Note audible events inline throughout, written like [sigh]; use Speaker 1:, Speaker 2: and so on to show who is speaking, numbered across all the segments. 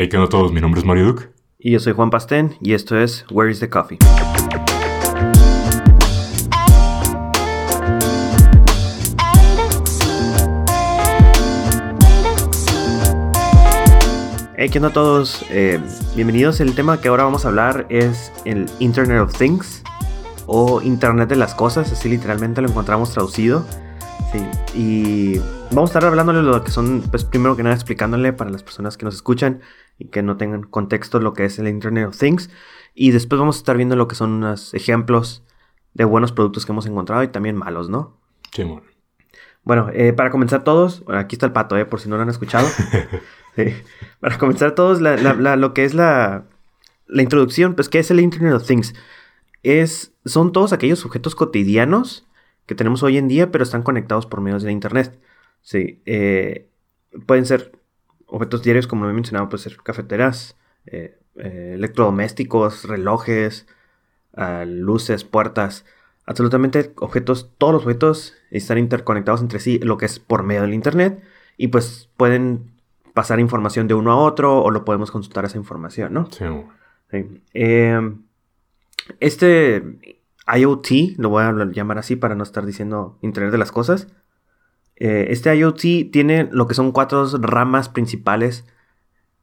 Speaker 1: Hey, ¿qué onda a todos? Mi nombre es Mario Duke.
Speaker 2: Y yo soy Juan Pastén y esto es Where is the Coffee? Hey, ¿qué onda a todos? Eh, bienvenidos. El tema que ahora vamos a hablar es el Internet of Things o Internet de las Cosas, así literalmente lo encontramos traducido. Sí, y vamos a estar hablándole lo que son, pues primero que nada explicándole para las personas que nos escuchan y que no tengan contexto lo que es el Internet of Things. Y después vamos a estar viendo lo que son unos ejemplos de buenos productos que hemos encontrado y también malos, ¿no?
Speaker 1: Sí, bueno.
Speaker 2: Bueno, eh, para comenzar todos, bueno, aquí está el pato, eh, por si no lo han escuchado. [laughs] Sí. Para comenzar todos, la- la- la- lo que es la, la introducción, pues, ¿qué es el Internet of Things? Es, son todos aquellos objetos cotidianos que tenemos hoy en día, pero están conectados por medios de Internet. Sí, eh, pueden ser objetos diarios, como lo he mencionado, pueden ser cafeteras, eh, eh, electrodomésticos, relojes, ah, luces, puertas, absolutamente objetos, todos los objetos están interconectados entre sí, lo que es por medio del Internet, y pues pueden pasar información de uno a otro o lo podemos consultar esa información, ¿no?
Speaker 1: Sí.
Speaker 2: Eh, este IoT, lo voy a llamar así para no estar diciendo Internet de las Cosas. Eh, este IoT tiene lo que son cuatro ramas principales.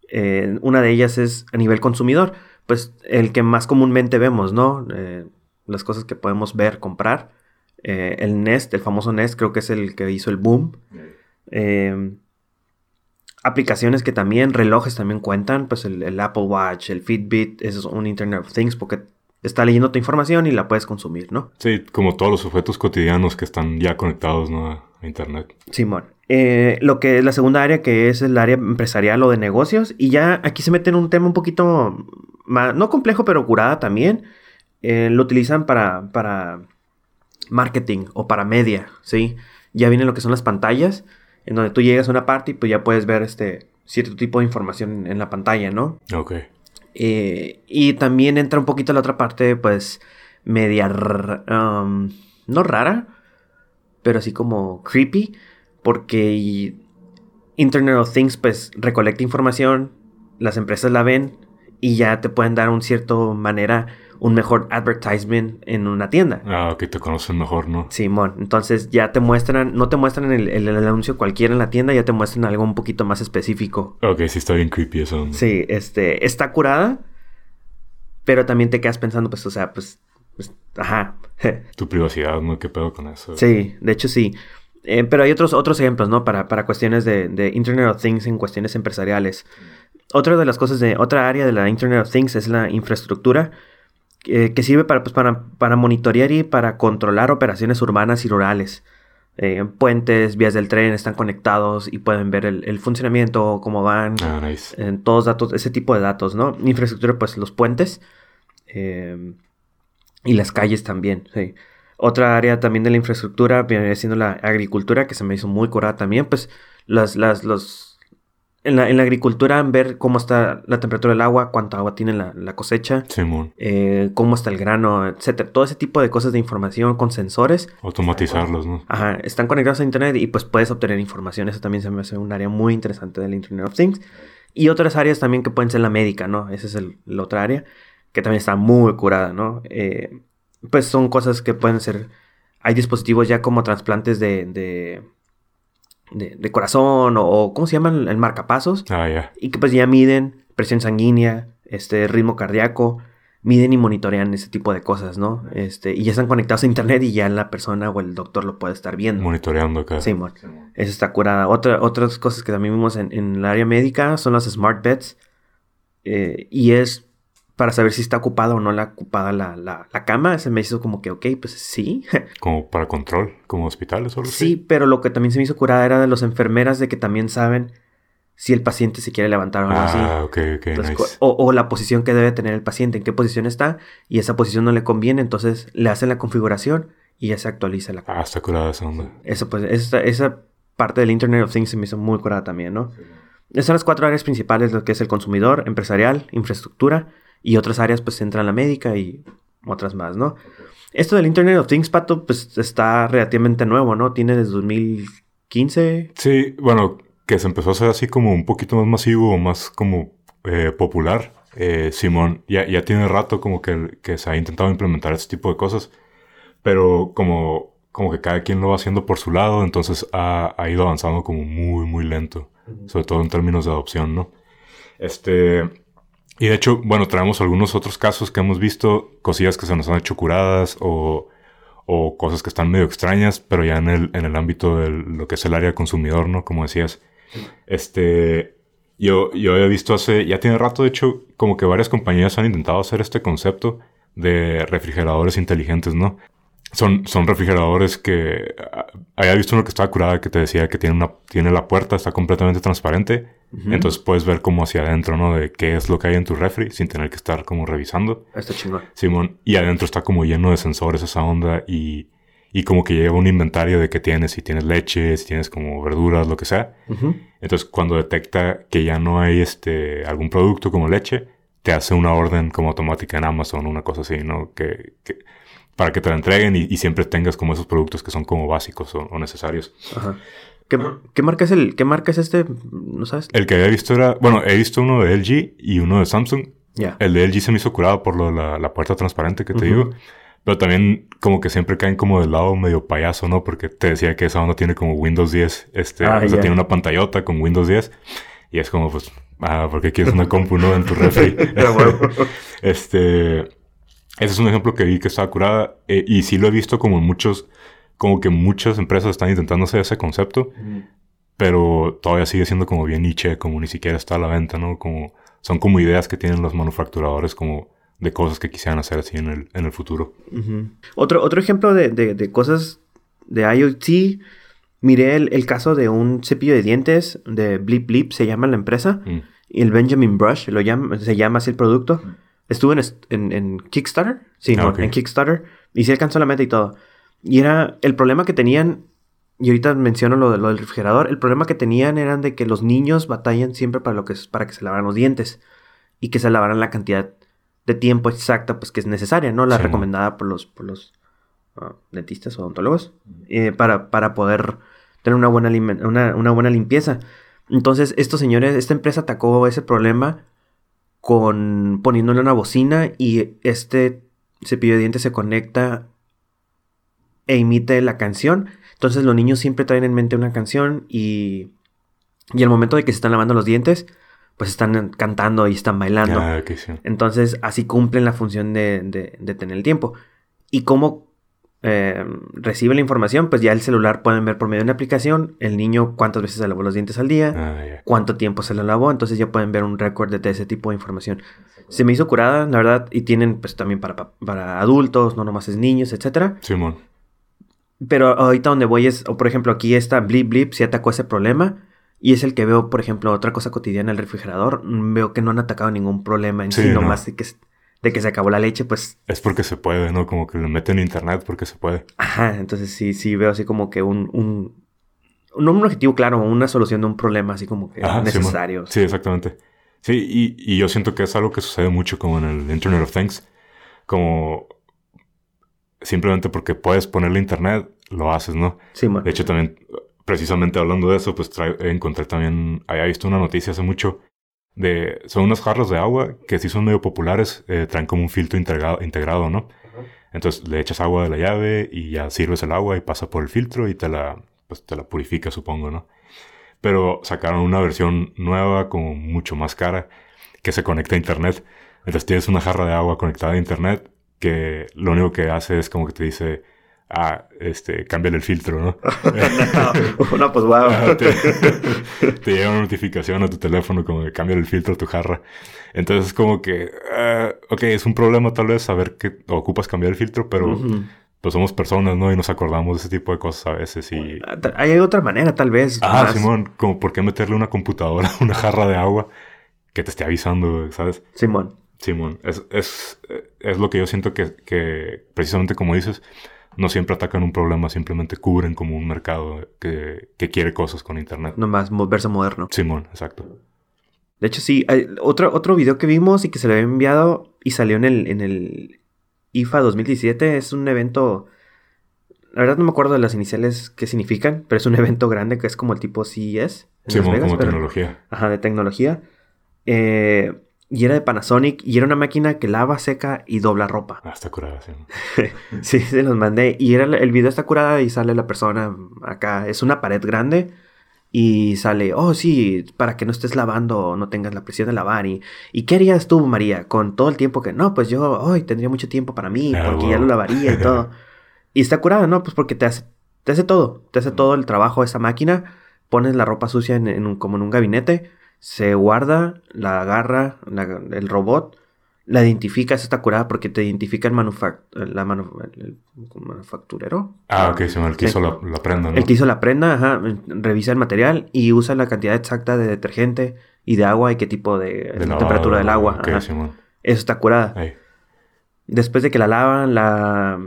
Speaker 2: Eh, una de ellas es a nivel consumidor, pues el que más comúnmente vemos, ¿no? Eh, las cosas que podemos ver, comprar. El Nest, el famoso Nest, creo que es el que hizo el boom. Eh, aplicaciones que también, relojes también cuentan, pues el, el Apple Watch, el Fitbit, eso es un Internet of Things porque está leyendo tu información y la puedes consumir, ¿no?
Speaker 1: Sí, como todos los objetos cotidianos que están ya conectados ¿no? Internet.
Speaker 2: Simón. Eh, lo que es la segunda área, que es el área empresarial o de negocios, y ya aquí se mete en un tema un poquito más, no complejo, pero curada también. Eh, lo utilizan para, para marketing o para media, ¿sí? Ya vienen lo que son las pantallas, en donde tú llegas a una parte y pues ya puedes ver este cierto tipo de información en la pantalla, ¿no?
Speaker 1: Ok.
Speaker 2: Eh, y también entra un poquito la otra parte, pues, media, um, no rara, pero así como creepy, porque Internet of Things, pues, recolecta información, las empresas la ven y ya te pueden dar un cierto manera, un mejor advertisement en una tienda.
Speaker 1: Ah, que te conocen mejor, ¿no?
Speaker 2: Simón, entonces ya te muestran, no te muestran el, el- el anuncio cualquiera en la tienda, ya te muestran algo un poquito más específico.
Speaker 1: Ok, sí está bien creepy eso. ¿no?
Speaker 2: Sí, este, está curada, pero también te quedas pensando, pues, o sea, pues, ajá. [laughs]
Speaker 1: Tu privacidad, ¿no? ¿Qué pedo con eso?
Speaker 2: sí, de hecho sí. Eh, pero hay otros, otros ejemplos, ¿no? Para, para cuestiones de, de Internet of Things en cuestiones empresariales. Otra de las cosas de, otra área de la Internet of Things es la infraestructura, eh, que sirve para, pues, para, para monitorear y para controlar operaciones urbanas y rurales. Eh, puentes, vías del tren están conectados y pueden ver el, el funcionamiento, cómo van,
Speaker 1: Ah, nice.
Speaker 2: en todos datos, ese tipo de datos, ¿no? Infraestructura, pues los puentes eh, y las calles también, sí. Otra área también de la infraestructura viene siendo la agricultura, que se me hizo muy curada también, pues las, las, los... En la, en la agricultura, ver cómo está la temperatura del agua, cuánta agua tiene la, la cosecha,
Speaker 1: Simón.
Speaker 2: eh, cómo está el grano, etcétera. Todo ese tipo de cosas de información con sensores
Speaker 1: Automatizarlos, ¿no?
Speaker 2: Ajá, están conectados a Internet y pues puedes obtener información. Eso también se me hace un área muy interesante del Internet of Things. Y otras áreas también que pueden ser la médica, ¿no? Esa es el, la otra área que también está muy curada, ¿no? Eh, pues son cosas que pueden ser... Hay dispositivos ya como trasplantes de, de, de, de corazón o, o ¿cómo se llaman? El marcapasos.
Speaker 1: Ah, ya.
Speaker 2: Y que pues ya miden presión sanguínea, este ritmo cardíaco, miden y monitorean ese tipo de cosas, ¿no? Este, y ya están conectados a internet y ya la persona o el doctor lo puede estar viendo.
Speaker 1: Monitoreando acá.
Speaker 2: Sí, mon. Esa está curada. Otra, otras cosas que también vimos en, en el área médica son las smart beds. eh, y es para saber si está ocupada o no la ocupada la, la, la cama. Se me hizo como que, ok, pues sí. [laughs]
Speaker 1: Como para control, como hospitales o algo
Speaker 2: sí, pero lo que también se me hizo curada era de las enfermeras de que también saben si el paciente se quiere levantar o algo así.
Speaker 1: Ah,
Speaker 2: Entonces,
Speaker 1: nice.
Speaker 2: o, o la posición que debe tener el paciente, en qué posición está, y esa posición no le conviene, entonces le hacen la configuración y ya se actualiza la
Speaker 1: Ah, está curada esa onda.
Speaker 2: Eso, pues, esa, esa parte del Internet of Things se me hizo muy curada también, ¿no? Esas son las cuatro áreas principales, lo que es el consumidor, empresarial, infraestructura, y otras áreas, pues, entran la médica y otras más, ¿no? Esto del Internet of Things, Pato, pues, está relativamente nuevo, ¿no? Tiene desde 2015.
Speaker 1: Sí, bueno, que se empezó a hacer así como un poquito más masivo o más como eh, popular. Eh, Simón ya, ya tiene rato como que, que se ha intentado implementar este tipo de cosas, pero como, como que cada quien lo va haciendo por su lado, entonces ha, ha ido avanzando como muy, muy lento, sobre todo en términos de adopción, ¿no? Este, y de hecho, bueno, traemos algunos otros casos que hemos visto, cosillas que se nos han hecho curadas o, o cosas que están medio extrañas, pero ya en el, en el ámbito de lo que es el área consumidor, ¿no? Como decías. Este, yo, yo he visto hace, ya tiene rato, de hecho, como que varias compañías han intentado hacer este concepto de refrigeradores inteligentes, ¿no? Son, son refrigeradores que ah, había visto uno que estaba curada que te decía que tiene una tiene la puerta está completamente transparente. Entonces puedes ver como hacia adentro no de qué es lo que hay en tu refri sin tener que estar como revisando.
Speaker 2: Está chingón.
Speaker 1: Simón y adentro está como lleno de sensores esa onda y y como que lleva un inventario de qué tienes si tienes leche si tienes como verduras lo que sea. Entonces cuando detecta que ya no hay este algún producto como leche te hace una orden como automática en Amazon una cosa así no que, que- para que te la entreguen y, y siempre tengas como esos productos que son como básicos o, o necesarios.
Speaker 2: Ajá. ¿Qué, qué marca es el, qué marca es este? ¿No sabes?
Speaker 1: El que había visto era, bueno, he visto uno de LG y uno de Samsung.
Speaker 2: Ya.
Speaker 1: El de LG se me hizo curado por lo la, la puerta transparente que te
Speaker 2: Ujú.
Speaker 1: digo. Pero también como que siempre caen como del lado medio payaso, ¿no? Porque te decía que esa onda tiene como Windows 10. Este,
Speaker 2: Ah,
Speaker 1: o sea,
Speaker 2: ya.
Speaker 1: tiene una pantallota con Windows 10. Y es como, pues, ah, ¿por qué quieres una compu, no? En tu refri. [laughs]
Speaker 2: Ah, [laughs]
Speaker 1: este, ese es un ejemplo que vi que estaba curada. eh, y sí lo he visto como en muchos, como que muchas empresas están intentando hacer ese concepto. pero todavía sigue siendo como bien niche, como ni siquiera está a la venta, ¿no? Como son como ideas que tienen los manufacturadores como de cosas que quisieran hacer así en el, en el futuro.
Speaker 2: Otro, otro ejemplo de, de- de cosas de IoT. Miré el, el caso de un cepillo de dientes de Blip Blip, se llama la empresa.
Speaker 1: Mm.
Speaker 2: Y el Benjamin Brush, lo llama, se llama así el producto. Estuvo en, en, en Kickstarter. Sí,
Speaker 1: Ah,
Speaker 2: en Kickstarter. Y se alcanzó la meta y todo. Y era el problema que tenían. Y ahorita menciono lo, de, lo del refrigerador. El problema que tenían eran de que los niños batallan siempre para, lo que es, para que se lavaran los dientes. Y que se lavaran la cantidad de tiempo exacta pues que es necesaria, ¿no? La
Speaker 1: Sí,
Speaker 2: recomendada por los, por los ah, dentistas o odontólogos. eh, para, para poder tener una buena, una, una buena limpieza. Entonces, estos señores, esta empresa atacó ese problema con poniéndole una bocina y este cepillo de dientes se conecta e imite la canción. Entonces los niños siempre traen en mente una canción y, y al momento de que se están lavando los dientes, pues están cantando y están bailando.
Speaker 1: Ah, sí.
Speaker 2: Entonces así cumplen la función de, de- de tener el tiempo. Y cómo eh, recibe la información, pues ya el celular pueden ver por medio de una aplicación el niño cuántas veces se lavó los dientes al día,
Speaker 1: Ah,
Speaker 2: cuánto tiempo se lo lavó, entonces ya pueden ver un récord de ese tipo de información. Se me hizo curada, la verdad, y tienen pues también para, pa- para adultos, no nomás es niños, etcétera.
Speaker 1: Simón.
Speaker 2: Pero ahorita donde voy es, o por ejemplo, aquí está Blip Blip, si atacó ese problema. Y es el que veo, por ejemplo, otra cosa cotidiana, el refrigerador. mm, Veo que no han atacado ningún problema en sí,
Speaker 1: Sí, no.
Speaker 2: nomás que, de que se acabó la leche, pues,
Speaker 1: Es porque se puede, ¿no? Como que le meten internet porque se puede.
Speaker 2: ajá. Entonces sí, sí veo así como que un, un, no un objetivo claro, una solución de un problema así como que
Speaker 1: Ajá,
Speaker 2: necesario.
Speaker 1: Sí, exactamente. Sí, y, y yo siento que es algo que sucede mucho como en el Internet of Things. Como simplemente porque puedes ponerle internet, lo haces, ¿no?
Speaker 2: Sí, man.
Speaker 1: De hecho, también, precisamente hablando de eso, pues trae- encontré también, había visto una noticia hace mucho de, son unos jarros de agua que sí son medio populares, eh, traen como un filtro integrado, integrado, ¿no? Entonces le echas agua de la llave y ya sirves el agua y pasa por el filtro y te la, pues, te la purifica, supongo, ¿no? Pero sacaron una versión nueva, como mucho más cara, que se conecta a internet. Entonces tienes una jarra de agua conectada a internet que lo único que hace es como que te dice, ah, este, cámbiale el filtro, ¿no? [laughs]
Speaker 2: no, no, pues wow.
Speaker 1: Ajá, te, [laughs] te llega una notificación a tu teléfono como que cambia el filtro a tu jarra. Entonces es como que, ah, ok, es un problema tal vez saber que ocupas cambiar el filtro, pero
Speaker 2: Ujú.
Speaker 1: pues somos personas, ¿no? Y nos acordamos de ese tipo de cosas a veces y...
Speaker 2: Ah, Hay otra manera, tal vez.
Speaker 1: Ah,
Speaker 2: más-
Speaker 1: Simón, como por qué meterle una computadora a [laughs] una jarra de agua que te esté avisando, ¿sabes?
Speaker 2: Simón.
Speaker 1: Simón, es, es, es lo que yo siento que, que precisamente como dices, no siempre atacan un problema, simplemente cubren como un mercado que, que quiere cosas con internet.
Speaker 2: Nomás verso moderno.
Speaker 1: Simón, exacto.
Speaker 2: De hecho, sí. hay otro, otro video que vimos y que se le había enviado y salió en el, en el IFA 2017 es un evento. La verdad no me acuerdo de las iniciales que significan, pero es un [laughs] evento grande que es como el tipo CES en Las
Speaker 1: Simón,
Speaker 2: Vegas,
Speaker 1: como
Speaker 2: pero-
Speaker 1: tecnología.
Speaker 2: Ajá, de tecnología. Eh, y era de Panasonic y era una máquina que lava, seca y dobla ropa.
Speaker 1: Ah, está curada, sí. [laughs]
Speaker 2: sí, se los mandé. Y era, el video está curada y sale la persona acá. Es una pared grande y sale, oh sí, para que no estés lavando no tengas la presión de lavar. Y, ¿y qué harías tú, María, con todo el tiempo que no? Pues yo hoy tendría mucho tiempo para mí
Speaker 1: Ah,
Speaker 2: porque ya
Speaker 1: wow.
Speaker 2: lo lavaría y todo. [laughs] y está curada, ¿no? Pues porque te hace, te hace todo. Te hace todo el trabajo esa máquina. Pones la ropa sucia en, en un, como en un gabinete. Se guarda, la agarra la- el robot. La identifica, esa está curada porque te identifica el, la manu- el- manufacturero.
Speaker 1: Ah, ok, me el que
Speaker 2: Sí.
Speaker 1: hizo la, la prenda, ¿no?
Speaker 2: El que hizo la prenda, ajá, revisa el material y usa la cantidad exacta de detergente y de agua y qué tipo de,
Speaker 1: De
Speaker 2: la
Speaker 1: lavado,
Speaker 2: temperatura del agua.
Speaker 1: Ok,
Speaker 2: ajá. Eso está curada.
Speaker 1: Ahí.
Speaker 2: Después de que la lavan, la,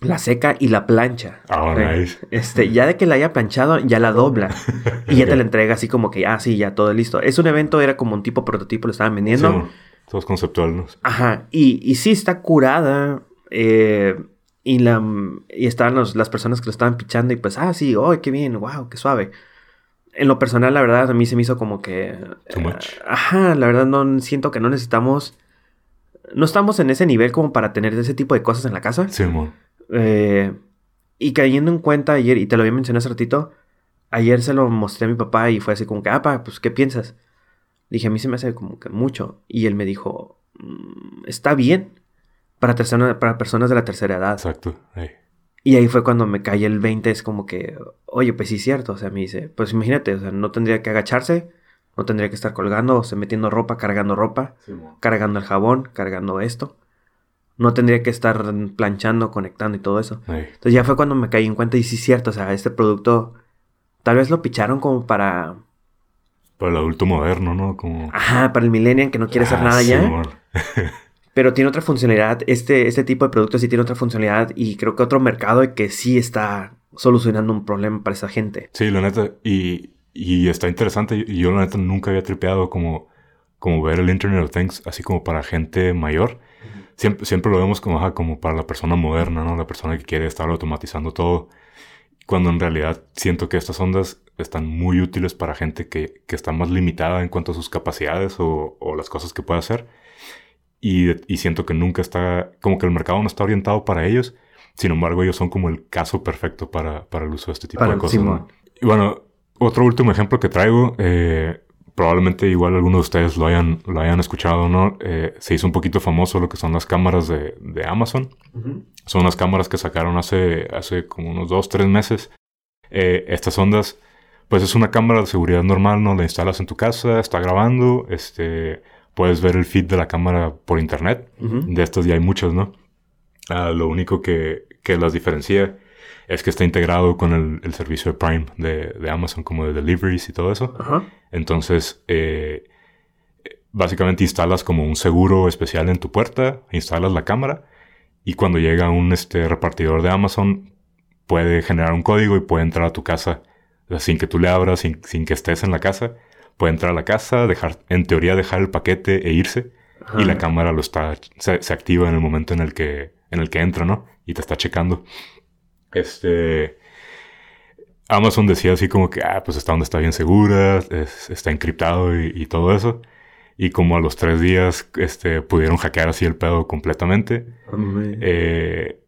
Speaker 2: la seca y la plancha.
Speaker 1: Ah,
Speaker 2: Eh,
Speaker 1: nice.
Speaker 2: Este, ya de que la haya planchado, ya la dobla. [laughs] y ya te la entrega así como que, ah, sí, ya todo listo. Es un evento, era como un tipo prototipo, lo estaban vendiendo.
Speaker 1: Simón. Todo es conceptual, ¿no?
Speaker 2: Ajá, y, y sí está curada. eh, y la y estaban los- las personas que lo estaban pichando y pues, ah, sí, oh, qué bien, wow, qué suave. En lo personal, la verdad, a mí se me hizo como que...
Speaker 1: Too
Speaker 2: eh,
Speaker 1: much.
Speaker 2: ajá, la verdad, no siento que no necesitamos... No estamos en ese nivel como para tener ese tipo de cosas en la casa.
Speaker 1: Simón.
Speaker 2: Eh, y cayendo en cuenta ayer, y te lo había mencionado hace ratito, ayer se lo mostré a mi papá y fue así como que, ah, pa, pues, ¿qué piensas? Dije, a mí se me hace como que mucho. Y él me dijo, "Mm, está bien para, persona- para personas de la tercera edad.
Speaker 1: Exacto.
Speaker 2: Y ahí fue cuando me caí el 20, es como que, oye, pues sí es cierto. O sea, me dice, pues imagínate, o sea, no tendría que agacharse, no tendría que estar colgando, o sea, metiendo ropa, cargando ropa, cargando el jabón, cargando esto. No tendría que estar planchando, conectando y todo eso. Entonces ya fue cuando me caí en cuenta y sí es cierto, o sea, este producto tal vez lo picharon como para,
Speaker 1: Para el adulto moderno, ¿no? Como...
Speaker 2: ajá, para el millennial que no quiere hacer
Speaker 1: Ah,
Speaker 2: nada ya, [laughs] pero tiene otra funcionalidad, este, este tipo de producto sí tiene otra funcionalidad y creo que otro mercado que sí está solucionando un problema para esa gente.
Speaker 1: Sí, la neta. Y, y está interesante. Yo, la neta, nunca había tripeado como, como ver el Internet of Things así como para gente mayor. Siempre, siempre lo vemos como, ajá, como para la persona moderna, ¿no? La persona que quiere estar automatizando todo. Cuando en realidad siento que estas ondas están muy útiles para gente que, que está más limitada en cuanto a sus capacidades o, o las cosas que puede hacer. Y, y siento que nunca está, como que el mercado no está orientado para ellos. Sin embargo, ellos son como el caso perfecto para, para el uso de este tipo
Speaker 2: Para
Speaker 1: de cosas. ¿no? Y bueno, otro último ejemplo que traigo, eh, probablemente igual algunos de ustedes lo hayan, lo hayan escuchado, ¿no? Eh, se hizo un poquito famoso lo que son las cámaras de, de Amazon. Son unas cámaras que sacaron hace, hace como unos dos, tres meses. Eh, estas ondas, pues es una cámara de seguridad normal, ¿no? La instalas en tu casa, está grabando, este, puedes ver el feed de la cámara por internet. De estas ya hay muchas, ¿no? Ah, lo único que, que las diferencia es que está integrado con el, el servicio de Prime de, de Amazon, como de deliveries y todo eso.
Speaker 2: Ajá.
Speaker 1: Entonces, eh, básicamente instalas como un seguro especial en tu puerta, instalas la cámara y cuando llega un este, repartidor de Amazon puede generar un código y puede entrar a tu casa o sea, sin que tú le abras, sin, sin que estés en la casa. Puede entrar a la casa, dejar, en teoría dejar el paquete e irse y la cámara lo está se, se activa en el momento en el que en el que entra, ¿no? Y te está checando. Este Amazon decía así como que ah, pues esta onda está bien segura, es- está encriptado y, y todo eso. Y como a los tres días este, pudieron hackear así el pedo completamente.
Speaker 2: Hombre.
Speaker 1: Eh,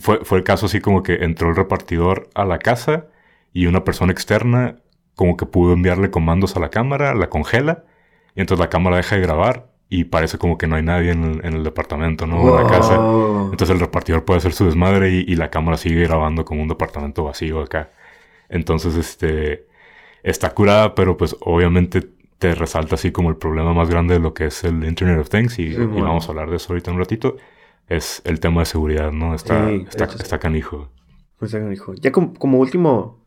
Speaker 1: fue, fue el caso así como que entró el repartidor a la casa y una persona externa como que pudo enviarle comandos a la cámara, la congela y entonces la cámara deja de grabar y parece como que no hay nadie en el, en el departamento, ¿no? O en la casa.
Speaker 2: Wow.
Speaker 1: Entonces el repartidor puede hacer su desmadre y, y la cámara sigue grabando como un departamento vacío acá. Entonces, este, está curada, pero pues obviamente te resalta así como el problema más grande de lo que es el Internet of Things y,
Speaker 2: Sí,
Speaker 1: y
Speaker 2: bueno.
Speaker 1: vamos a hablar de eso ahorita en un ratito. Es el tema de seguridad, ¿no? Está, está,
Speaker 2: hecho sí.
Speaker 1: está canijo.
Speaker 2: Pues. Ya como, como último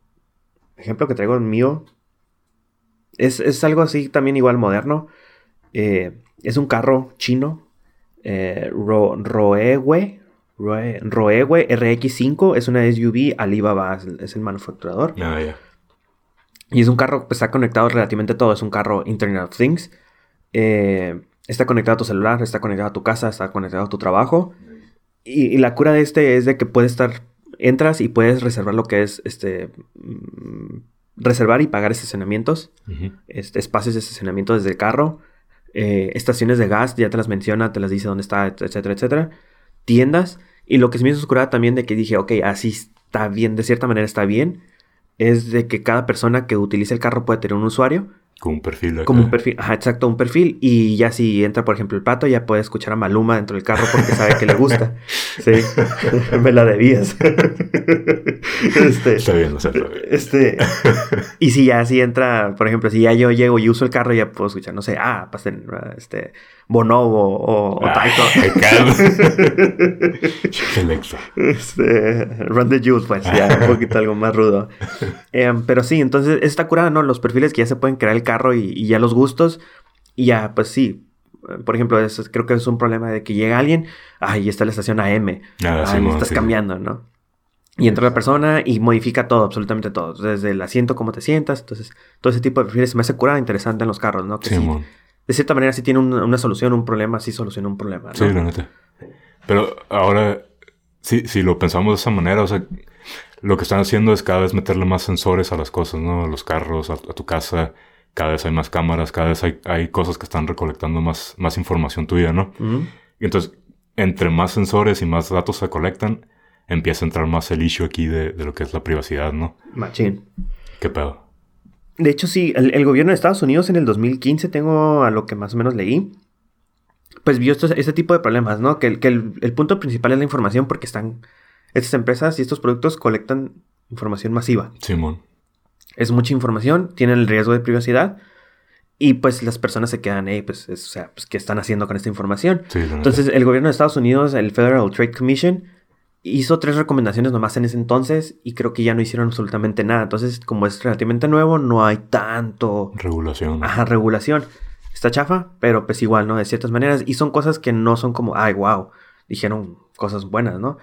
Speaker 2: ejemplo que traigo en mío, es, es algo así también igual moderno. Eh, es un carro chino, eh, Ro- Roewe, Roe- Roewe RX5, es una SUV, Alibaba es el, es el manufacturador.
Speaker 1: Ah.
Speaker 2: Y es un carro que está conectado relativamente todo. Es un carro Internet of Things. Eh, está conectado a tu celular, está conectado a tu casa, está conectado a tu trabajo. Y, y la cura de este es de que puedes estar, entras y puedes reservar lo que es este mm, reservar y pagar estacionamientos, este, espacios de estacionamiento desde el carro, eh, estaciones de gas, ya te las menciona, te las dice dónde está, etcétera, etcétera, tiendas, y lo que se me hizo también de que dije, ok, así está bien, de cierta manera está bien, es de que cada persona que utilice el carro puede tener un usuario,
Speaker 1: Como un perfil. acá.
Speaker 2: como un perfil, ajá, exacto, un perfil, y ya si entra, por ejemplo, el pato, ya puede escuchar a Maluma dentro del carro porque sabe que le gusta. [laughs] Sí, [laughs] me la debías. [laughs] este,
Speaker 1: Está bien, o sea, está bien.
Speaker 2: este, y si ya si entra, por ejemplo, si ya yo llego y uso el carro, ya puedo escuchar, no sé, ah, pasen, este, Bonobo o, o
Speaker 1: Ay,
Speaker 2: Taito. [laughs] Este, Run the Juice, pues ya un poquito algo más rudo. Em, pero sí, entonces está curada, ¿no? Los perfiles que ya se pueden crear el carro y, y ya los gustos. Y ya, pues sí. Eh, Por ejemplo, eso creo que es un problema de que llega alguien, ay, está la estación AM.
Speaker 1: Ah,
Speaker 2: Ay,
Speaker 1: Simón,
Speaker 2: estás
Speaker 1: sí.
Speaker 2: cambiando, ¿no? Y entra la persona y modifica todo, absolutamente todo. Desde el asiento, cómo te sientas. Entonces, todo ese tipo de perfiles me hace curada interesante en los carros, ¿no? Que sí. De cierta manera, sí tiene un- una solución, un problema, sí soluciona un problema, ¿no?
Speaker 1: Sí, la neta. Pero ahora, si, si lo pensamos de esa manera, o sea, lo que están haciendo es cada vez meterle más sensores a las cosas, ¿no? A los carros, a, a tu casa. Cada vez hay más cámaras, cada vez hay, hay cosas que están recolectando más, más información tuya, ¿no? Y entonces, entre más sensores y más datos se colectan, empieza a entrar más el issue aquí de, de lo que es la privacidad, ¿no?
Speaker 2: Machín.
Speaker 1: ¿Qué pedo?
Speaker 2: De hecho, sí, el, el gobierno de Estados Unidos en el 2015, tengo a lo que más o menos leí, pues vio estos- este tipo de problemas, ¿no? Que, el- que el, el punto principal es la información porque están, estas empresas y estos productos colectan información masiva.
Speaker 1: Simón.
Speaker 2: Es mucha información, tienen el riesgo de privacidad y pues las personas se quedan, eh, pues, es- o sea, pues, ¿qué están haciendo con esta información?
Speaker 1: Sí.
Speaker 2: Entonces, el gobierno de Estados Unidos, el Federal Trade Commission, hizo tres recomendaciones nomás en ese entonces y creo que ya no hicieron absolutamente nada. Entonces, como es relativamente nuevo, no hay tanto
Speaker 1: Regulación.
Speaker 2: ajá, regulación. Está chafa, pero pues igual, ¿no? De ciertas maneras. Y son cosas que no son como, ay, wow, dijeron cosas buenas, ¿no?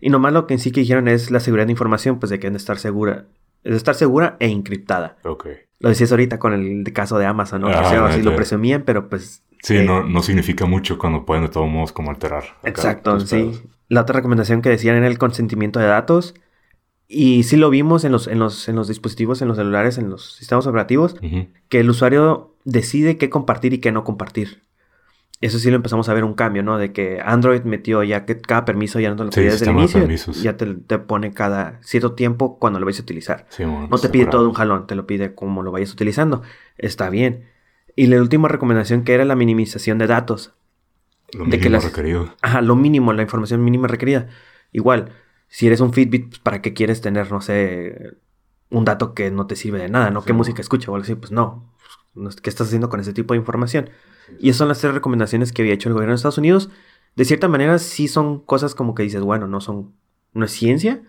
Speaker 2: Y nomás lo que en sí que dijeron es la seguridad de información, pues de que deben de estar segura. De estar segura e encriptada.
Speaker 1: Ok.
Speaker 2: Lo decías ahorita con el caso de Amazon, ¿no?
Speaker 1: Ah,
Speaker 2: o sea, así
Speaker 1: ya.
Speaker 2: lo presumían, pero pues
Speaker 1: Sí,
Speaker 2: Eh,
Speaker 1: no, no significa mucho cuando pueden de todos modos como alterar.
Speaker 2: Exacto, sí. La otra recomendación que decían era el consentimiento de datos. Y sí lo vimos en los, en los, en los dispositivos, en los celulares, en los sistemas operativos,
Speaker 1: Ujú.
Speaker 2: que el usuario decide qué compartir y qué no compartir. Eso sí lo empezamos a ver un cambio, ¿no? De que Android metió ya que cada permiso ya no te lo
Speaker 1: Sí,
Speaker 2: pedía desde el
Speaker 1: de
Speaker 2: inicio.
Speaker 1: permisos.
Speaker 2: Ya te, te pone cada cierto tiempo cuando lo vayas a utilizar.
Speaker 1: Simón,
Speaker 2: No te pide todo un jalón, te lo pide como lo vayas utilizando. Está bien. Y la última recomendación que era la minimización de datos.
Speaker 1: Lo
Speaker 2: de que
Speaker 1: mínimo
Speaker 2: las-
Speaker 1: requerido.
Speaker 2: Ajá, lo mínimo, la información mínima requerida. Igual, si eres un Fitbit, pues, ¿para qué quieres tener, no sé, un dato que no te sirve de nada, ¿no?
Speaker 1: Sí,
Speaker 2: ¿Qué música escucha o algo así? Pues no. ¿Qué estás haciendo con ese tipo de información? Y esas son las tres recomendaciones que había hecho el gobierno de Estados Unidos. De cierta manera, sí son cosas como que dices, bueno, no son, no es ciencia,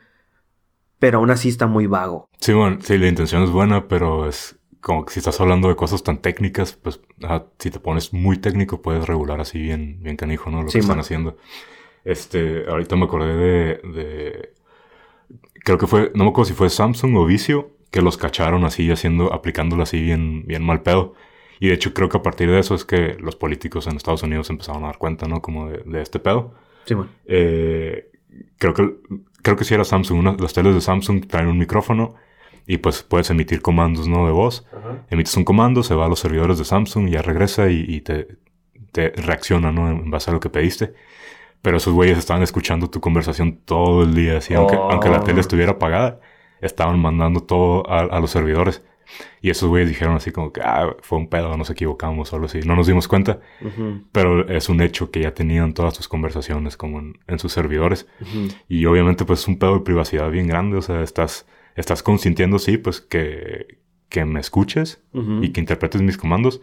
Speaker 2: pero aún así está muy vago.
Speaker 1: Sí, bueno, sí, la intención es buena, pero es como que si estás hablando de cosas tan técnicas, pues ajá, si te pones muy técnico puedes regular así bien, bien canijo, ¿no? Lo
Speaker 2: Sí,
Speaker 1: que están
Speaker 2: man.
Speaker 1: haciendo. Este, ahorita me acordé de, de- creo que fue, no me acuerdo si fue Samsung o Vicio, que los cacharon así haciendo, aplicándolo así bien, bien mal pedo. Y de hecho creo que a partir de eso es que los políticos en Estados Unidos empezaron a dar cuenta, ¿no? Como de, de este pedo.
Speaker 2: Sí, bueno.
Speaker 1: Eh, creo que creo que si era Samsung. una- las teles de Samsung traen un micrófono y pues puedes emitir comandos no de voz. Emites un comando, se va a los servidores de Samsung, ya regresa y, y te, te reacciona ¿no? en base a lo que pediste. Pero esos güeyes estaban escuchando tu conversación todo el día. Así, aunque,
Speaker 2: Oh.
Speaker 1: aunque la tele estuviera apagada, estaban mandando todo a, a los servidores. Y esos güeyes dijeron así como que ah, fue un pedo, nos equivocamos o algo así. No nos dimos cuenta. Pero es un hecho que ya tenían todas tus conversaciones como en, en sus servidores. Y obviamente pues es un pedo de privacidad bien grande. O sea, estás, estás consintiendo, sí, pues que, que me escuches y que interpretes mis comandos.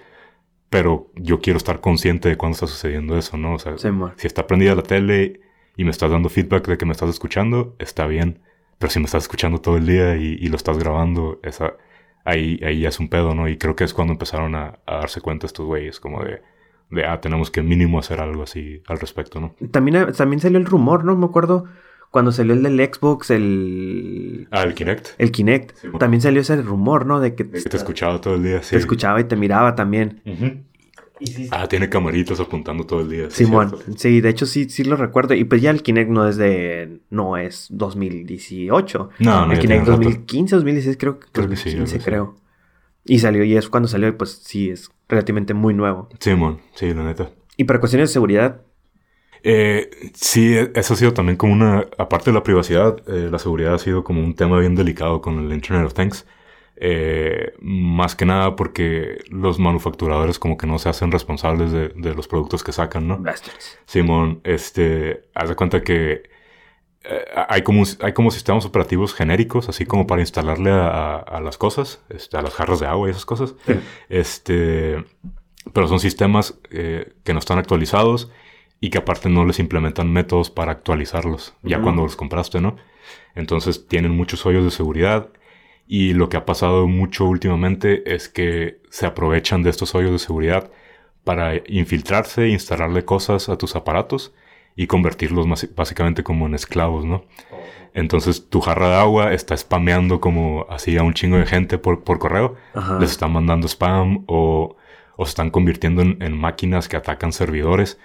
Speaker 1: Pero yo quiero estar consciente de cuándo está sucediendo eso, ¿no? O sea,
Speaker 2: Sí,
Speaker 1: si está prendida la tele y me estás dando feedback de que me estás escuchando, está bien. Pero si me estás escuchando todo el día y, y lo estás grabando, esa, ahí, ahí ya es un pedo, ¿no? Y creo que es cuando empezaron a, a darse cuenta estos güeyes, como de, de, ah, tenemos que mínimo hacer algo así al respecto, ¿no?
Speaker 2: También, también salió el rumor, ¿no? Me acuerdo cuando salió el del Xbox, el,
Speaker 1: Ah, el Kinect.
Speaker 2: el Kinect.
Speaker 1: Sí, bueno.
Speaker 2: También salió ese rumor, ¿no? De que
Speaker 1: De que te escuchaba todo el día, sí.
Speaker 2: te escuchaba y te miraba también.
Speaker 1: Ujú. Ah, tiene camaritas apuntando todo el día.
Speaker 2: Simón, sí, de hecho sí, sí lo recuerdo. Y pues ya el Kinect no es de. No es 2018. No, no. El Kinect 2015, 2016, creo, creo que sí. 2015, creo. Y salió, y es cuando salió, y pues sí, es relativamente muy nuevo.
Speaker 1: Simón, sí, la neta.
Speaker 2: Y para cuestiones de seguridad.
Speaker 1: Eh, sí, eso ha sido también como una. Aparte de la privacidad, eh, la seguridad ha sido como un tema bien delicado con el Internet of Things. Eh, más que nada porque los manufacturadores como que no se hacen responsables de, los productos que sacan, ¿no? Simón, este, haz de cuenta que eh, hay, como, hay como sistemas operativos genéricos, así como para instalarle a, las cosas, este, a las jarras de agua y esas cosas. Este, pero son sistemas eh, que no están actualizados y que aparte no les implementan métodos para actualizarlos, ya cuando los compraste, ¿no? Entonces tienen muchos hoyos de seguridad y lo que ha pasado mucho últimamente es que se aprovechan de estos hoyos de seguridad para infiltrarse, instalarle cosas a tus aparatos y convertirlos básicamente como en esclavos, ¿no? Entonces tu jarra de agua está spameando como así a un chingo de gente por, correo. Les están mandando spam o, o se están convirtiendo en, en, máquinas que atacan servidores.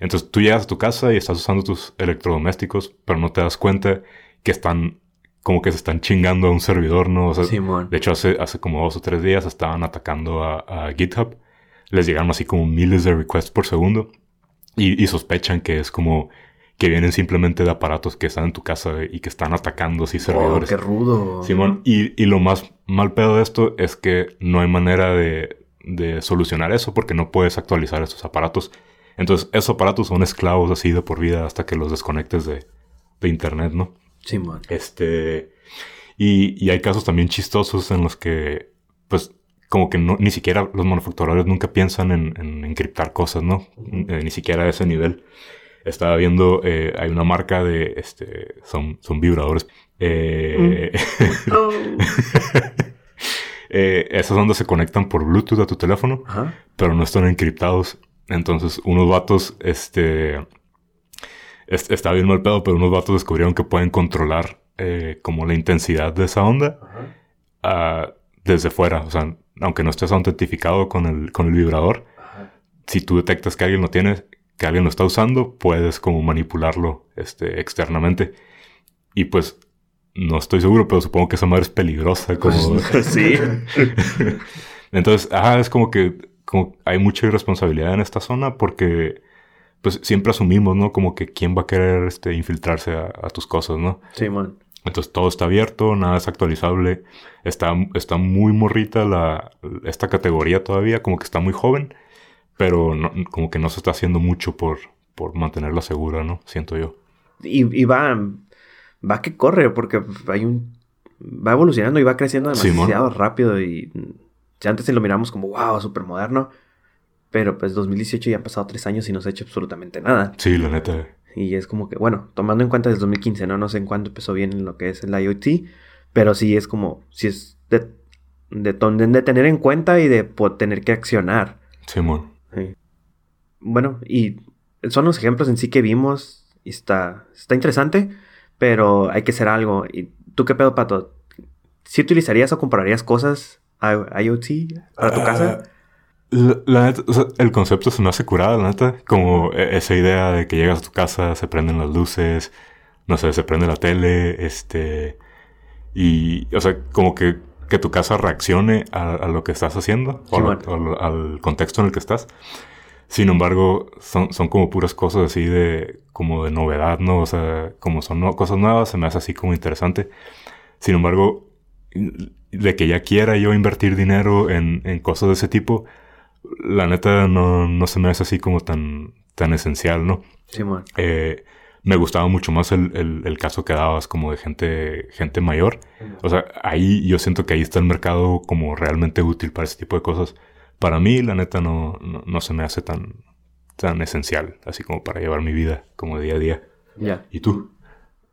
Speaker 1: Entonces tú llegas a tu casa y estás usando tus electrodomésticos, pero no te das cuenta que están como que se están chingando a un servidor, ¿no? O sea, de hecho, hace, hace como dos o tres días estaban atacando a, GitHub. Les llegaron así como miles de requests por segundo. Y, sospechan que es como que vienen simplemente de aparatos que están en tu casa y que están atacando así servidores.
Speaker 2: ¡Qué rudo!
Speaker 1: Simón, y, lo más mal pedo de esto es que no hay manera de, de solucionar eso porque no puedes actualizar estos aparatos. Entonces, esos aparatos son esclavos así de por vida hasta que los desconectes de, de internet, ¿no?
Speaker 2: Sí, man.
Speaker 1: Este. Y, y, hay casos también chistosos en los que, pues, como que no, ni siquiera los manufacturadores nunca piensan en, en encriptar cosas, ¿no? Eh, ni siquiera a ese nivel. Estaba viendo, eh, hay una marca de, este, son, son vibradores. Eh, mm. [laughs] oh. eh, esos donde se conectan por Bluetooth a tu teléfono, pero no están encriptados. Entonces, unos vatos, este, está bien mal pedo, pero unos vatos descubrieron que pueden controlar eh, como la intensidad de esa onda uh, desde fuera. O sea, aunque no estés autentificado con el, con el vibrador, si tú detectas que alguien lo tiene, que alguien lo está usando, puedes como manipularlo este, externamente. Y pues no estoy seguro, pero supongo que esa madre es peligrosa. Como... [laughs]
Speaker 2: Sí. [laughs]
Speaker 1: Entonces, ajá, es como que como hay mucha irresponsabilidad en esta zona porque pues siempre asumimos, ¿no? Como que quién va a querer este, infiltrarse a, tus cosas, ¿no?
Speaker 2: Sí, man.
Speaker 1: Entonces todo está abierto, nada es actualizable. Está, está muy morrita la, esta categoría todavía, como que está muy joven, pero como que no se está haciendo mucho por, por mantenerla segura, ¿no? Siento yo.
Speaker 2: Y, va, va que corre, porque hay un... Va evolucionando y va creciendo demasiado rápido y... Si antes lo miramos como, wow, súper moderno pero pues 2018 ya han pasado tres años y no se ha hecho absolutamente nada.
Speaker 1: Sí, la neta.
Speaker 2: Y es como que, bueno, tomando en cuenta desde 2015, ¿no? No sé en cuándo empezó bien lo que es el IoT, pero sí es como, sí es de, de, de tener en cuenta y de tener que accionar.
Speaker 1: Sí, bueno.
Speaker 2: Bueno, y son los ejemplos en sí que vimos y está, está interesante, pero hay que hacer algo. ¿Y tú qué pedo, Pato? ¿Sí utilizarías o comprarías cosas IoT para tu casa?
Speaker 1: Ah, la, neta, o sea, el concepto se me hace curado, la neta. Como e, esa idea de que llegas a tu casa, se prenden las luces, no sé, se prende la tele, este. Y, o sea, como que, que tu casa reaccione a, lo que estás haciendo, o, al contexto en el que estás. Sin embargo, son, son como puras cosas así de, como de novedad, ¿no? O sea, como son cosas nuevas, se me hace así como interesante. Sin embargo, de que ya quiera yo invertir dinero en, en cosas de ese tipo, la neta no, se me hace así como tan, tan esencial, ¿no?
Speaker 2: Sí, man.
Speaker 1: Eh, me gustaba mucho más el, caso que dabas como de gente, gente mayor. O sea, ahí yo siento que ahí está el mercado como realmente útil para ese tipo de cosas. Para mí, la neta, no, no, se me hace tan, tan esencial, así como para llevar mi vida como día a día.
Speaker 2: Ya.
Speaker 1: ¿Y tú?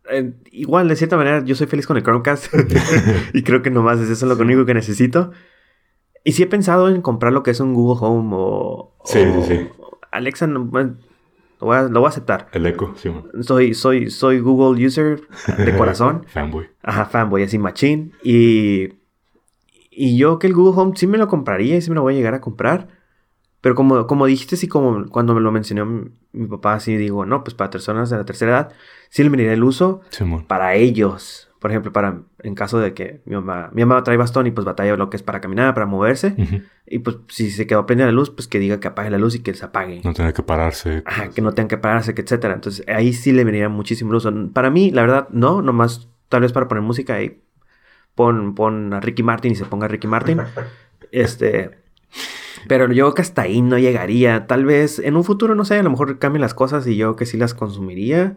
Speaker 2: Eh, igual, de cierta manera, yo soy feliz con el Chromecast. [laughs] y creo que nomás es eso lo único que necesito. Y sí he pensado en comprar lo que es un Google Home o...
Speaker 1: Sí, sí, sí.
Speaker 2: Alexa, lo, voy a, lo voy a aceptar.
Speaker 1: El Echo, sí.
Speaker 2: Soy, soy, soy Google user de [laughs] corazón.
Speaker 1: fanboy.
Speaker 2: Ajá, fanboy, así machine. Y... Y yo que el Google Home sí me lo compraría y sí me lo voy a llegar a comprar. Pero como, como dijiste, sí, como cuando me lo mencionó mi, mi papá, sí digo, no, pues para personas de la tercera edad, sí le miraría el uso
Speaker 1: Simón.
Speaker 2: para ellos. Por ejemplo, para en caso de que mi mamá, mi mamá trae bastón y pues batalla lo que es para caminar, para moverse.
Speaker 1: Ujú.
Speaker 2: Y pues si se quedó prendida la luz, pues que diga que apague la luz y que se apague.
Speaker 1: No tener que pararse.
Speaker 2: Ajá, que no tengan que pararse, que etcétera. Entonces ahí sí le miraría muchísimo el uso. Para mí, la verdad, no, nomás tal vez para poner música y pon, pon a Ricky Martin y se ponga Ricky Martin. [laughs] Este. Pero yo que hasta ahí no llegaría. Tal vez en un futuro, no sé, a lo mejor cambien las cosas y yo que sí las consumiría.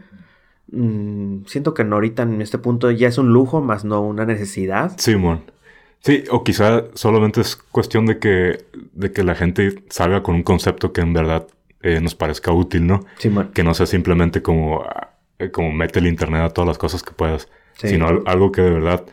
Speaker 2: Mm, siento que no ahorita en este punto ya es un lujo, más no una necesidad.
Speaker 1: Simón. Sí, o quizá solamente es cuestión de que, de que la gente salga con un concepto que en verdad eh, nos parezca útil, ¿no?
Speaker 2: Simón.
Speaker 1: Que no sea simplemente como, ah, eh, como mete el internet a todas las cosas que puedas,
Speaker 2: Sí.
Speaker 1: sino al- algo que de verdad,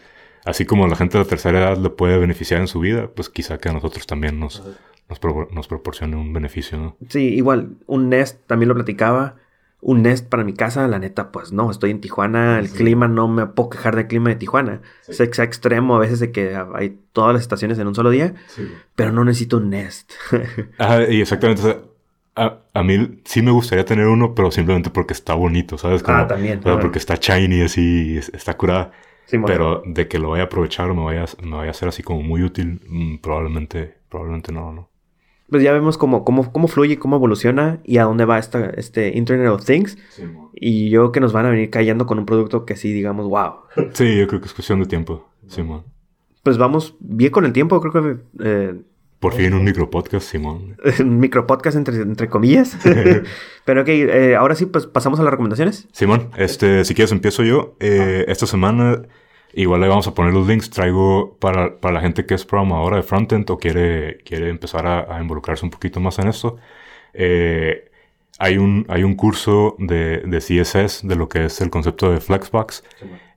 Speaker 1: así como la gente de la tercera edad le puede beneficiar en su vida, pues quizá que a nosotros también nos, nos, pro- nos proporcione un beneficio, ¿no?
Speaker 2: Sí, igual, un Nest también lo platicaba. Un Nest para mi casa, la neta, pues no, estoy en Tijuana, el
Speaker 1: Sí.
Speaker 2: clima, no me puedo quejar del clima de Tijuana.
Speaker 1: Sí.
Speaker 2: Es ex- extremo a veces de que hay todas las estaciones en un solo día, pero no necesito un Nest. [laughs]
Speaker 1: Ah, y exactamente, o sea, a, a mí sí me gustaría tener uno, pero simplemente porque está bonito, ¿sabes? Como,
Speaker 2: Ah, también,
Speaker 1: o sea,
Speaker 2: ah.
Speaker 1: porque está shiny así, es- está curada.
Speaker 2: Simón.
Speaker 1: Pero de que lo vaya a aprovechar o me vaya, me vaya a ser así como muy útil, mm, probablemente, probablemente no, ¿no?
Speaker 2: Pues ya vemos cómo, cómo, cómo fluye, cómo evoluciona y a dónde va esta, este Internet of Things. Y yo creo que nos van a venir cayendo con un producto que sí, digamos, wow.
Speaker 1: Sí, yo creo que es cuestión de tiempo, Simón.
Speaker 2: Pues vamos bien con el tiempo, creo que eh,
Speaker 1: Por fin un micropodcast, Simón. [laughs]
Speaker 2: un micropodcast entre, entre comillas. [laughs] [laughs] Pero ok, eh, ahora sí, pues pasamos a las recomendaciones.
Speaker 1: Simón, este, si quieres empiezo yo. Eh, esta semana igual le vamos a poner los links. Traigo para, para la gente que es programadora de frontend o quiere, quiere empezar a, a involucrarse un poquito más en esto. Eh, hay, un, hay un curso de, de CSS de lo que es el concepto de Flexbox.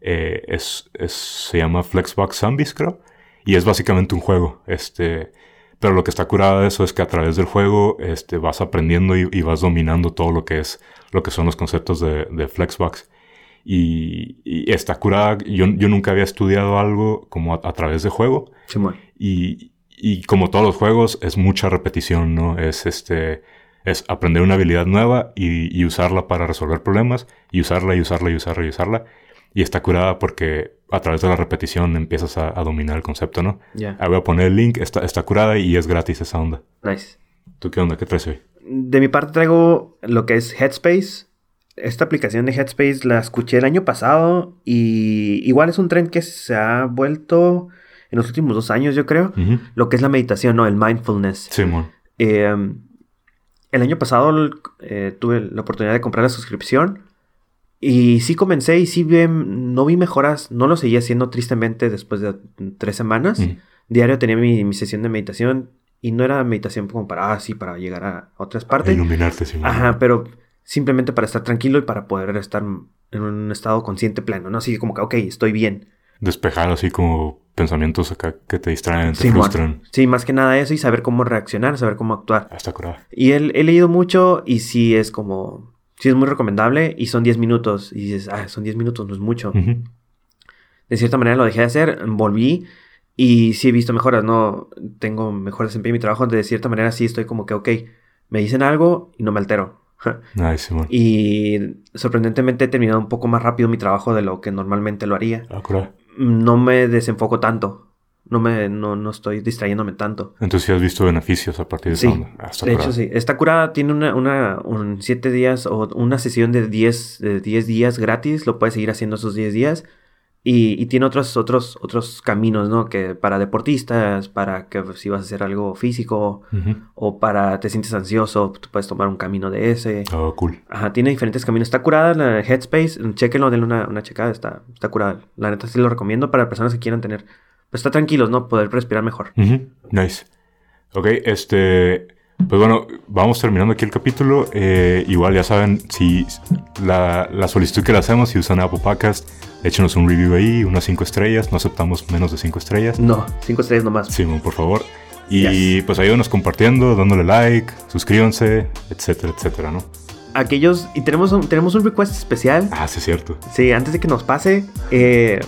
Speaker 1: Eh, es, es- se llama Flexbox Zombies, creo. Y es básicamente un juego. Este, pero lo que está curado de eso es que a través del juego este, vas aprendiendo y, y vas dominando todo lo que es lo que son los conceptos de, de Flexbox. Y, y está curada. Yo, yo nunca había estudiado algo como a, a través de juego.
Speaker 2: Simón.
Speaker 1: Y, y como todos los juegos, es mucha repetición, ¿no? Es este. Es aprender una habilidad nueva y, y usarla para resolver problemas. Y usarla y usarla y usarla y usarla. Y está curada porque a través de la repetición empiezas a, a dominar el concepto, ¿no?
Speaker 2: Ya.
Speaker 1: Ahí voy a poner el link. Está, está curada y es gratis esa onda.
Speaker 2: Nice.
Speaker 1: ¿Tú qué onda? ¿Qué traes hoy?
Speaker 2: De mi parte traigo lo que es Headspace. Esta aplicación de Headspace la escuché el año pasado y igual es un tren que se ha vuelto en los últimos dos años, yo creo.
Speaker 1: Ujú.
Speaker 2: Lo que es la meditación, ¿no? El mindfulness.
Speaker 1: Simón.
Speaker 2: Eh, el año pasado eh, tuve la oportunidad de comprar la suscripción y sí comencé y sí vi, no vi mejoras, no lo seguí haciendo tristemente después de tres semanas.
Speaker 1: Ujú.
Speaker 2: Diario tenía mi, mi sesión de meditación y no era meditación como para, ah, sí, para llegar a otras partes.
Speaker 1: Iluminarte, Simón.
Speaker 2: Ajá, pero simplemente para estar tranquilo y para poder estar en un estado consciente pleno, ¿no? Así como que, ok, estoy bien.
Speaker 1: Despejar así como pensamientos acá que te distraen, te
Speaker 2: Sí,
Speaker 1: frustran.
Speaker 2: Sí, más que nada eso y saber cómo reaccionar, saber cómo actuar.
Speaker 1: Ah, está curada.
Speaker 2: Y él, he leído mucho y sí es como, sí es muy recomendable y son 10 minutos. Y dices, ah, son 10 minutos, no es mucho. De cierta manera lo dejé de hacer, volví y sí he visto mejoras, ¿no? Tengo mejor desempeño en mi trabajo. De cierta manera sí estoy como que, ok, me dicen algo y no me altero.
Speaker 1: Ay, Simón. [laughs]
Speaker 2: Y sorprendentemente he terminado un poco más rápido mi trabajo de lo que normalmente lo haría.
Speaker 1: Ah.
Speaker 2: No me desenfoco tanto. No me, no, no estoy distrayéndome tanto.
Speaker 1: Entonces sí has visto beneficios a partir de
Speaker 2: Sí.
Speaker 1: Ah, está
Speaker 2: de
Speaker 1: curada.
Speaker 2: hecho sí. Esta curada tiene una, una, un 7 días o una sesión de 10, de 10 días gratis. Lo puedes seguir haciendo esos 10 días. Y, y tiene otros, otros, otros caminos, ¿no? Que para deportistas, para que si vas a hacer algo físico o para te sientes ansioso, tú puedes tomar un camino de ese.
Speaker 1: Ah, cool.
Speaker 2: Ajá, tiene diferentes caminos. Está curada la Headspace. Chequenlo, denle una, una checada. Está, está curada. La neta sí lo recomiendo para personas que quieran tener. Pues está tranquilos, ¿no? Poder respirar mejor.
Speaker 1: Nice. Ok, este... Pues bueno, vamos terminando aquí el capítulo. Eh, igual ya saben, si la, la solicitud que le hacemos, si usan Apple Podcast, échenos un review ahí, unas 5 estrellas. No aceptamos menos de 5 estrellas.
Speaker 2: No, cinco estrellas nomás.
Speaker 1: Simón, por favor. Y
Speaker 2: Yes.
Speaker 1: pues ayúdenos compartiendo, dándole like, suscríbanse, etcétera, etcétera, ¿no?
Speaker 2: Aquellos. Y tenemos un, tenemos un request especial.
Speaker 1: Ah, sí, es cierto.
Speaker 2: Sí, antes de que nos pase. eh,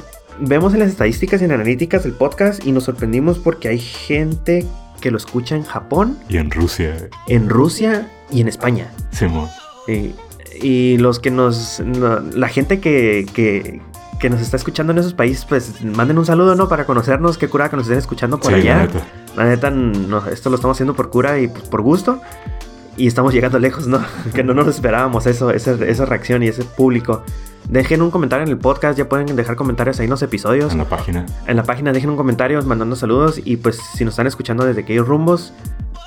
Speaker 2: vemos en las estadísticas y en analíticas del podcast y nos sorprendimos porque hay gente que lo escucha en Japón,
Speaker 1: Y en Rusia,
Speaker 2: en Rusia y en España.
Speaker 1: Simón.
Speaker 2: Y, y los que nos. no- la gente que, que, que nos está escuchando en esos países, pues manden un saludo, ¿no? Para conocernos. Qué cura que nos estén escuchando por
Speaker 1: Sí, la
Speaker 2: allá.
Speaker 1: neta.
Speaker 2: La neta, no, esto lo estamos haciendo por cura y por gusto. Y estamos llegando lejos, ¿no? [laughs] que no nos esperábamos eso, esa, esa reacción y ese público. Dejen un comentario en el podcast, ya pueden dejar comentarios ahí en los episodios.
Speaker 1: En la página.
Speaker 2: En la página dejen un comentario mandando saludos y pues si nos están escuchando desde aquellos rumbos,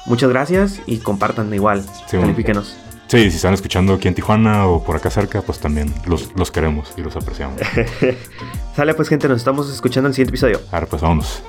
Speaker 2: muchas gracias y compartan igual.
Speaker 1: Sí,
Speaker 2: califíquenos.
Speaker 1: Sí, si están escuchando aquí en Tijuana o por acá cerca, pues también los, los queremos y los apreciamos. [laughs]
Speaker 2: Sale pues gente, nos estamos escuchando en el siguiente episodio.
Speaker 1: Ahora pues vámonos.